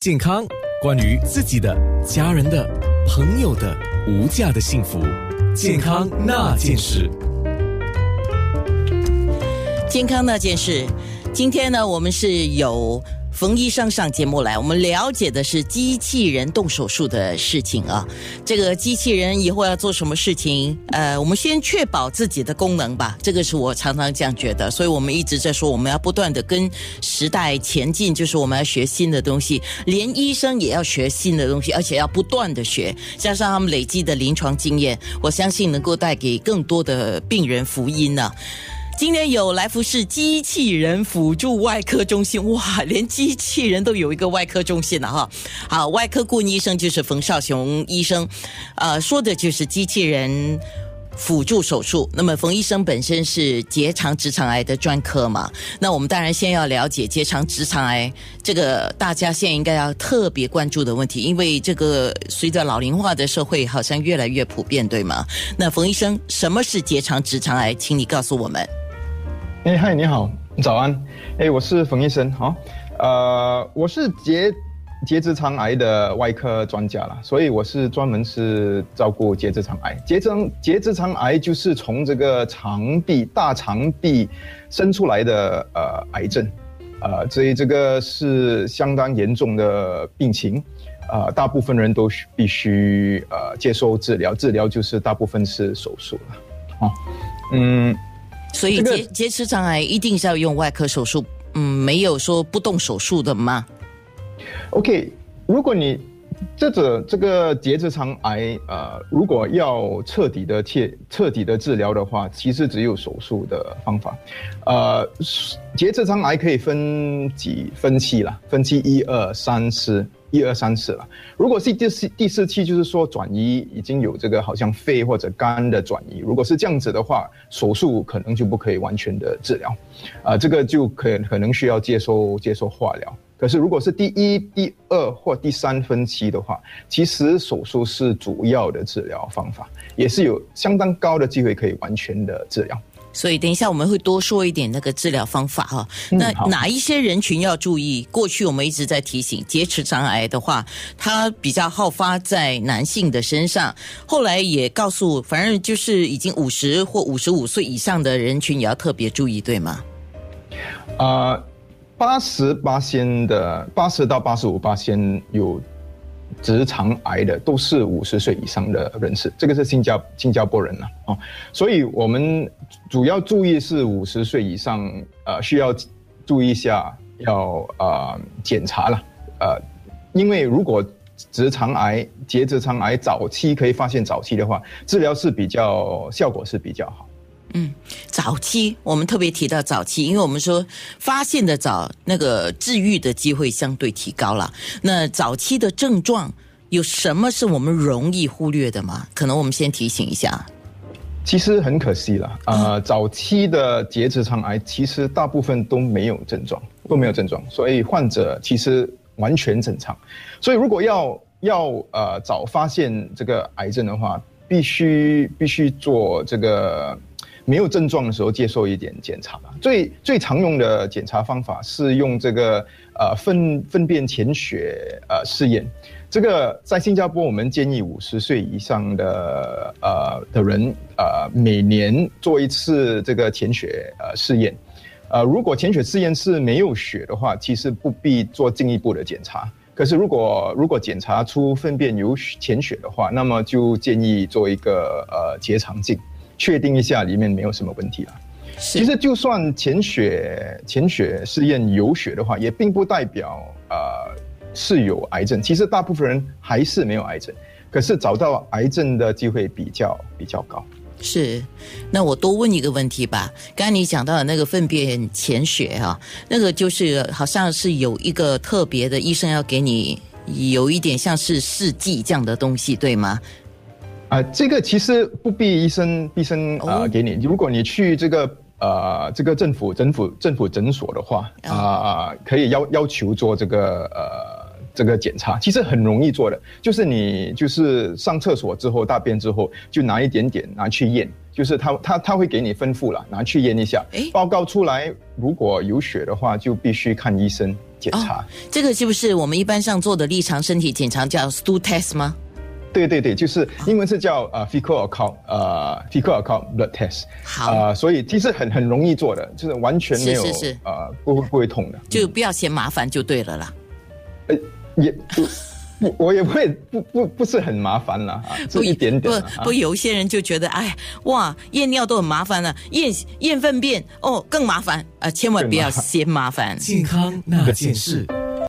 健康，关于自己的、家人的、朋友的无价的幸福，健康那件事。健康那件事，今天呢，我们是有。冯医生上节目来，我们了解的是机器人动手术的事情啊。这个机器人以后要做什么事情？呃，我们先确保自己的功能吧。这个是我常常这样觉得，所以我们一直在说，我们要不断的跟时代前进，就是我们要学新的东西。连医生也要学新的东西，而且要不断的学，加上他们累积的临床经验，我相信能够带给更多的病人福音呢。今天有来福士机器人辅助外科中心，哇，连机器人都有一个外科中心了哈。好，外科顾问医生就是冯少雄医生，呃，说的就是机器人辅助手术。那么冯医生本身是结肠直肠癌的专科嘛？那我们当然先要了解结肠直肠癌这个大家现在应该要特别关注的问题，因为这个随着老龄化的社会好像越来越普遍，对吗？那冯医生，什么是结肠直肠癌？请你告诉我们。哎，嗨，你好，早安。哎，我是冯医生，好，呃，我是结结直肠癌的外科专家了，所以我是专门是照顾结直肠癌。结肠结直肠癌就是从这个肠壁大肠壁生出来的呃癌症，呃，所以这个是相当严重的病情，呃，大部分人都必须呃接受治疗，治疗就是大部分是手术了，哦，嗯。所以结结直肠癌一定是要用外科手术，嗯，没有说不动手术的吗？OK，如果你这个这个结直肠癌，呃，如果要彻底的切彻底的治疗的话，其实只有手术的方法。呃，结直肠癌可以分几分期了，分期一二三四。一二三四了。如果是第四第四期，就是说转移已经有这个好像肺或者肝的转移。如果是这样子的话，手术可能就不可以完全的治疗，啊，这个就可可能需要接受接受化疗。可是如果是第一、第二或第三分期的话，其实手术是主要的治疗方法，也是有相当高的机会可以完全的治疗。所以等一下我们会多说一点那个治疗方法哈。那哪一些人群要注意？过去我们一直在提醒，结直肠癌的话，它比较好发在男性的身上。后来也告诉，反正就是已经五十或五十五岁以上的人群也要特别注意，对吗？啊，八十八先的八十到八十五八先有。直肠癌的都是五十岁以上的人士，这个是新加新加坡人了哦，所以我们主要注意是五十岁以上，呃，需要注意一下，要呃检查了，呃，因为如果直肠癌、结直肠癌早期可以发现早期的话，治疗是比较效果是比较好。嗯，早期我们特别提到早期，因为我们说发现的早，那个治愈的机会相对提高了。那早期的症状有什么是我们容易忽略的吗？可能我们先提醒一下。其实很可惜了，呃，早期的结直肠癌其实大部分都没有症状，都没有症状，所以患者其实完全正常。所以如果要要呃早发现这个癌症的话，必须必须做这个。没有症状的时候接受一点检查吧。最最常用的检查方法是用这个呃粪粪便潜血呃试验。这个在新加坡我们建议五十岁以上的呃的人呃每年做一次这个潜血呃试验。呃，如果潜血试验是没有血的话，其实不必做进一步的检查。可是如果如果检查出粪便有潜血的话，那么就建议做一个呃结肠镜。确定一下里面没有什么问题了。其实就算潜血潜血试验有血的话，也并不代表呃是有癌症。其实大部分人还是没有癌症，可是找到癌症的机会比较比较高。是，那我多问一个问题吧。刚才你讲到的那个粪便潜血哈，那个就是好像是有一个特别的医生要给你有一点像是试剂这样的东西，对吗？啊，这个其实不必医生医生啊给你。如果你去这个呃这个政府政府政府诊所的话啊，可以要要求做这个呃这个检查，其实很容易做的，就是你就是上厕所之后大便之后，就拿一点点拿去验，就是他他他会给你吩咐了，拿去验一下诶，报告出来如果有血的话，就必须看医生检查。这个是不是我们一般上做的立常身体检查叫 stool test 吗？对对对，就是英文是叫呃 fecal account 呃 fecal account blood test，好呃，所以其实很很容易做的，就是完全没有是是是呃不会不会痛的，就不要嫌麻烦就对了啦。呃也不不 我也不会不不不是很麻烦啦，啊，是一点点啦不不，有一些人就觉得，哎，哇，验尿都很麻烦了，验验粪便哦更麻烦啊、千万不要嫌麻烦。健康那件事。